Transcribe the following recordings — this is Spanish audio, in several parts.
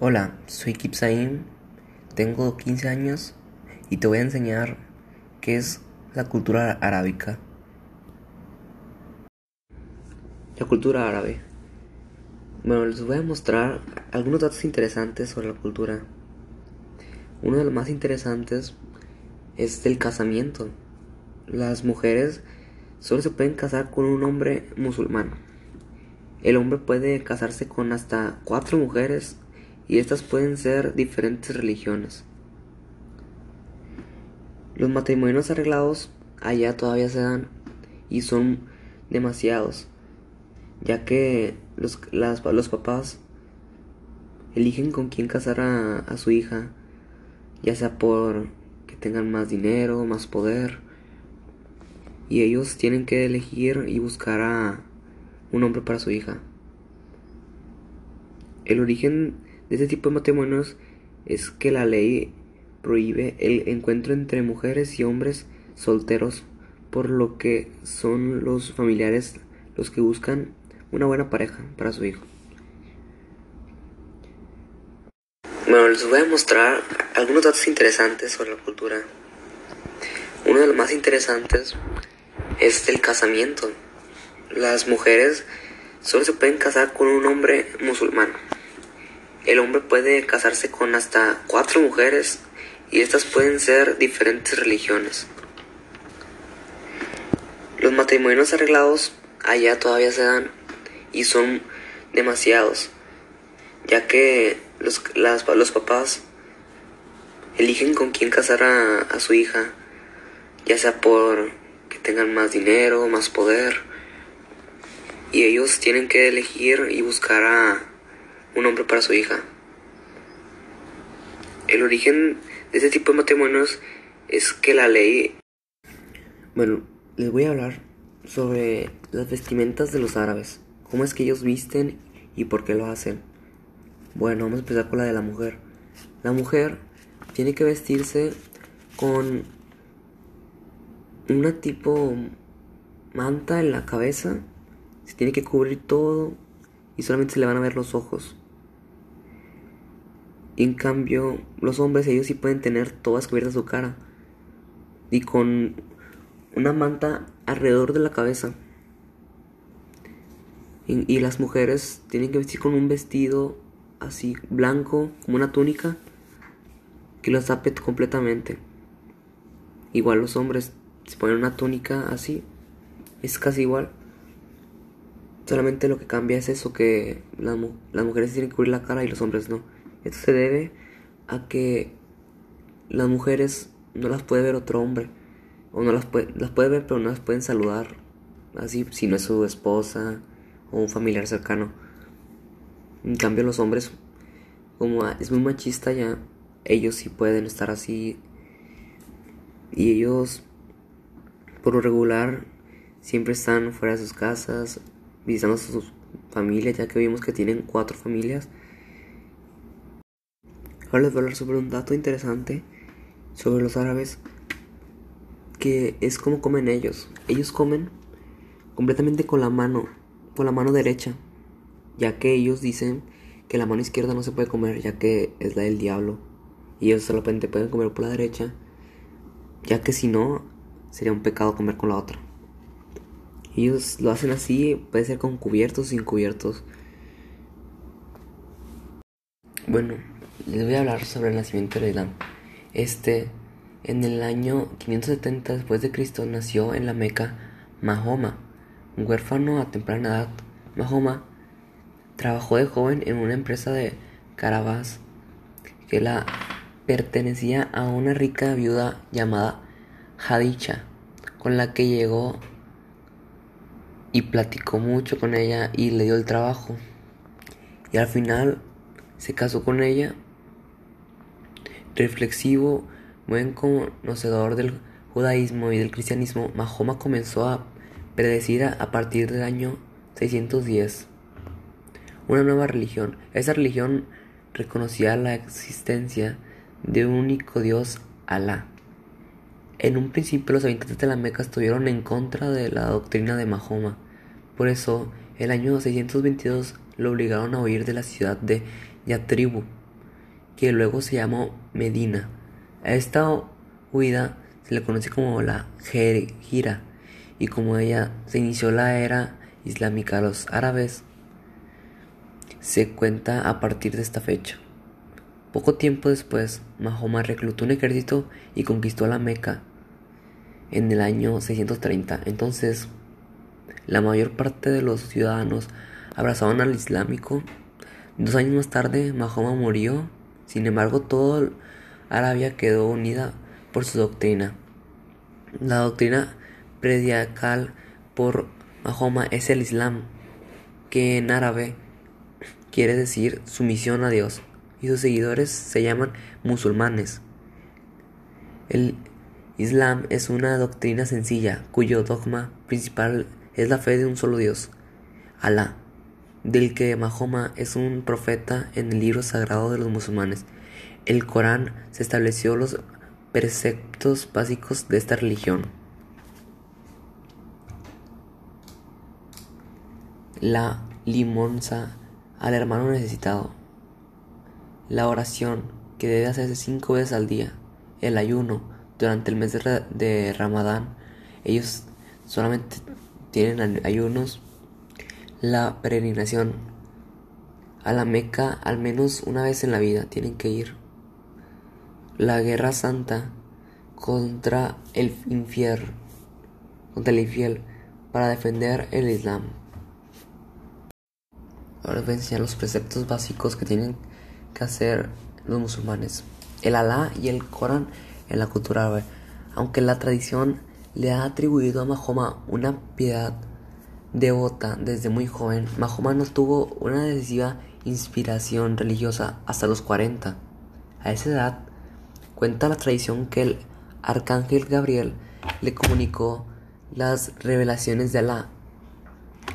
Hola, soy Kipsaim, tengo 15 años y te voy a enseñar qué es la cultura arábica. La cultura árabe. Bueno, les voy a mostrar algunos datos interesantes sobre la cultura. Uno de los más interesantes es el casamiento. Las mujeres solo se pueden casar con un hombre musulmán. El hombre puede casarse con hasta cuatro mujeres y estas pueden ser diferentes religiones. Los matrimonios arreglados allá todavía se dan y son demasiados, ya que los, los papás eligen con quién casar a, a su hija, ya sea por que tengan más dinero, más poder, y ellos tienen que elegir y buscar a un hombre para su hija. El origen de este tipo de matrimonios es que la ley prohíbe el encuentro entre mujeres y hombres solteros, por lo que son los familiares los que buscan una buena pareja para su hijo. Bueno, les voy a mostrar algunos datos interesantes sobre la cultura. Uno de los más interesantes es el casamiento. Las mujeres solo se pueden casar con un hombre musulmán. El hombre puede casarse con hasta cuatro mujeres y estas pueden ser diferentes religiones. Los matrimonios arreglados allá todavía se dan y son demasiados, ya que los, los papás eligen con quién casar a, a su hija, ya sea por que tengan más dinero, más poder, y ellos tienen que elegir y buscar a un hombre para su hija. El origen de este tipo de matrimonios es que la ley... Bueno, les voy a hablar sobre las vestimentas de los árabes, cómo es que ellos visten y por qué lo hacen. Bueno, vamos a empezar con la de la mujer. La mujer tiene que vestirse con una tipo manta en la cabeza, se tiene que cubrir todo y solamente se le van a ver los ojos. En cambio, los hombres, ellos sí pueden tener todas cubiertas su cara. Y con una manta alrededor de la cabeza. Y, las mujeres tienen que vestir con un vestido así blanco, como una túnica, que los tape completamente. Igual los hombres se ponen una túnica así, es casi igual. Solamente lo que cambia es eso, que las, las mujeres tienen que cubrir la cara y los hombres no. Esto se debe a que las mujeres no las puede ver otro hombre. O no las puede, las puede ver pero no las pueden saludar. Así si no es su esposa o un familiar cercano. En cambio los hombres, como es muy machista ya, ellos sí pueden estar así. Y ellos, por lo regular, siempre están fuera de sus casas, visitando a sus familias, ya que vimos que tienen cuatro familias. Ahora les voy a hablar sobre un dato interesante sobre los árabes, que es cómo comen ellos. Ellos comen completamente con la mano, con la mano derecha, ya que ellos dicen que la mano izquierda no se puede comer, ya que es la del diablo. Y ellos solamente pueden comer por la derecha, ya que si no, sería un pecado comer con la otra. Ellos lo hacen así, puede ser con cubiertos sin cubiertos. Bueno, les voy a hablar sobre el nacimiento del Islam. Este, en el año 570 después de Cristo nació en la Meca Mahoma, un huérfano a temprana edad. Mahoma trabajó de joven en una empresa de carabas que la pertenecía a una rica viuda llamada Hadicha, con la que llegó y platicó mucho con ella y le dio el trabajo. Y al final se casó con ella. Reflexivo, buen conocedor del judaísmo y del cristianismo, Mahoma comenzó a predecir a partir del año 610 una nueva religión. Esa religión reconocía la existencia de un único Dios, Alá. En un principio los habitantes de la Meca estuvieron en contra de la doctrina de Mahoma. Por eso, el año 622 lo obligaron a huir de la ciudad de Yatribu, que luego se llamó Medina. A esta huida se le conoce como la Gira y como ella se inició la era islámica, los árabes se cuenta a partir de esta fecha. Poco tiempo después, Mahoma reclutó un ejército y conquistó la Meca en el año 630. Entonces, la mayor parte de los ciudadanos abrazaban al islámico. Dos años más tarde, Mahoma murió. Sin embargo, toda Arabia quedó unida por su doctrina. La doctrina prediacal por Mahoma es el Islam, que en árabe quiere decir sumisión a Dios, y sus seguidores se llaman musulmanes. El Islam es una doctrina sencilla cuyo dogma principal es la fe de un solo Dios, Alá, del que Mahoma es un profeta en el libro sagrado de los musulmanes. El Corán se estableció los preceptos básicos de esta religión. La limonza al hermano necesitado. La oración que debe hacerse cinco veces al día. El ayuno durante el mes de, Ramadán. Ellos solamente tienen ayunos. La peregrinación a la Meca al menos una vez en la vida tienen que ir. La guerra santa contra el infiel, contra el infiel para defender el Islam. Ahora voy a enseñar los preceptos básicos que tienen que hacer los musulmanes. El Alá y el Corán en la cultura árabe. Aunque la tradición le ha atribuido a Mahoma una piedad devota desde muy joven, Mahoma no tuvo una decisiva inspiración religiosa hasta los 40. A esa edad, cuenta la tradición que el arcángel Gabriel le comunicó las revelaciones de Alá.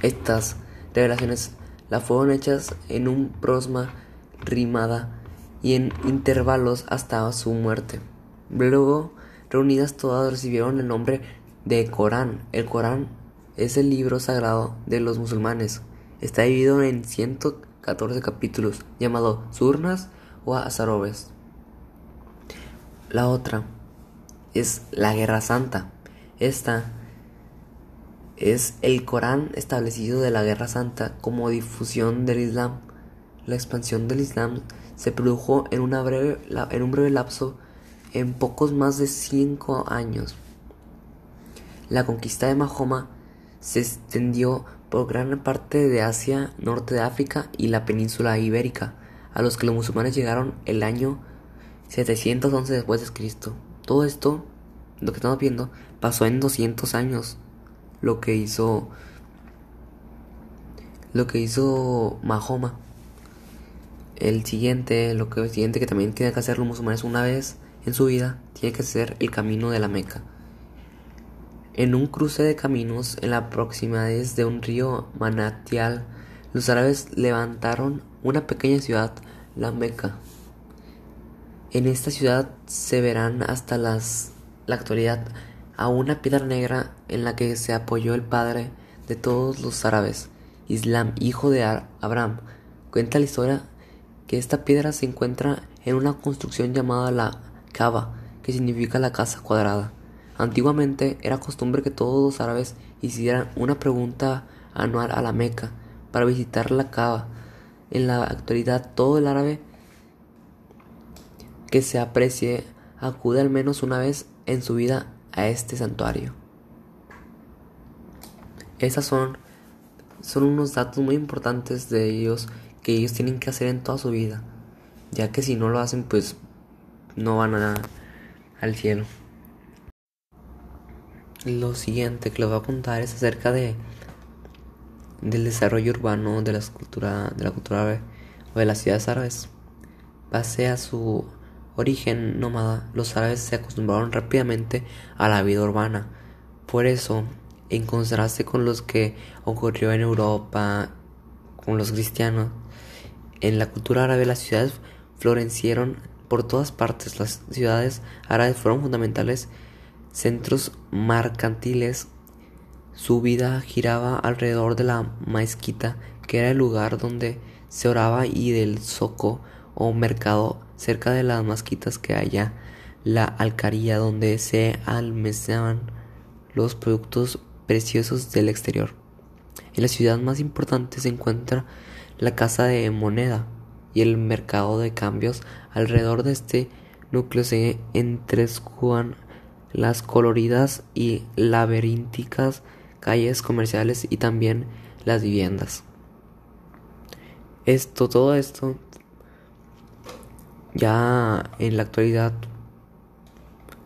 Estas revelaciones la fueron hechas en un prosma rimada y en intervalos hasta su muerte. Luego, reunidas todas recibieron el nombre de Corán. El Corán es el libro sagrado de los musulmanes. Está dividido en 114 capítulos, llamado surnas o azarobes. La otra es la Guerra Santa. Esta es el Corán establecido de la Guerra Santa como difusión del Islam. La expansión del Islam se produjo en, una breve, en un breve lapso en pocos más de cinco años. La conquista de Mahoma se extendió por gran parte de Asia, norte de África y la península ibérica, a los que los musulmanes llegaron el año 711 después de Cristo. Todo esto, lo que estamos viendo, pasó en 200 años lo que hizo lo que hizo Mahoma. El siguiente, lo que el siguiente que también tiene que hacer los musulmanes una vez en su vida, tiene que ser el camino de la Meca. En un cruce de caminos en la proximidades de un río manantial, los árabes levantaron una pequeña ciudad, la Meca. En esta ciudad se verán hasta las, la actualidad a una piedra negra en la que se apoyó el padre de todos los árabes, Islam, hijo de Abraham. Cuenta la historia que esta piedra se encuentra en una construcción llamada la Kaaba, que significa la casa cuadrada. Antiguamente era costumbre que todos los árabes hicieran una pregunta anual a la Meca para visitar la Kaaba. En la actualidad todo el árabe que se aprecie acude al menos una vez en su vida a este santuario. Esas son, son unos datos muy importantes de ellos que ellos tienen que hacer en toda su vida, ya que si no lo hacen pues no van a, al cielo. Lo siguiente que les voy a contar es acerca de del desarrollo urbano de la cultura de la cultura árabe o de las ciudades árabes. Pase a su origen nómada, los árabes se acostumbraron rápidamente a la vida urbana. Por eso, en contraste con los que ocurrió en Europa con los cristianos, en la cultura árabe las ciudades florecieron por todas partes. Las ciudades árabes fueron fundamentales centros mercantiles. Su vida giraba alrededor de la mezquita, que era el lugar donde se oraba, y del zoco o mercado cerca de las masquitas que haya la alcaría donde se almacenan los productos preciosos del exterior. En la ciudad más importante se encuentra la casa de moneda y el mercado de cambios. Alrededor de este núcleo se entrescuan las coloridas y laberínticas calles comerciales y también las viviendas. Esto, todo esto, ya en la actualidad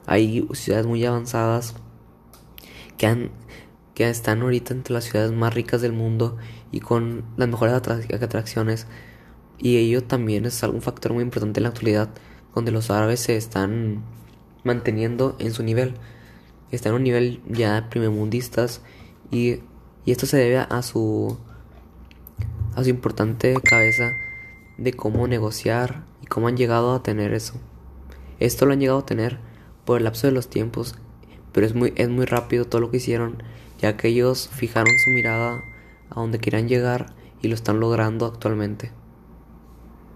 hay ciudades muy avanzadas que han que están ahorita entre las ciudades más ricas del mundo y con las mejores atracciones y ello también es algún factor muy importante en la actualidad donde los árabes se están manteniendo en su nivel están en un nivel ya primermundistas y, y esto se debe a su a su importante cabeza de cómo negociar y cómo han llegado a tener eso esto lo han llegado a tener por el lapso de los tiempos pero es muy es muy rápido todo lo que hicieron ya que ellos fijaron su mirada a donde querían llegar y lo están logrando actualmente.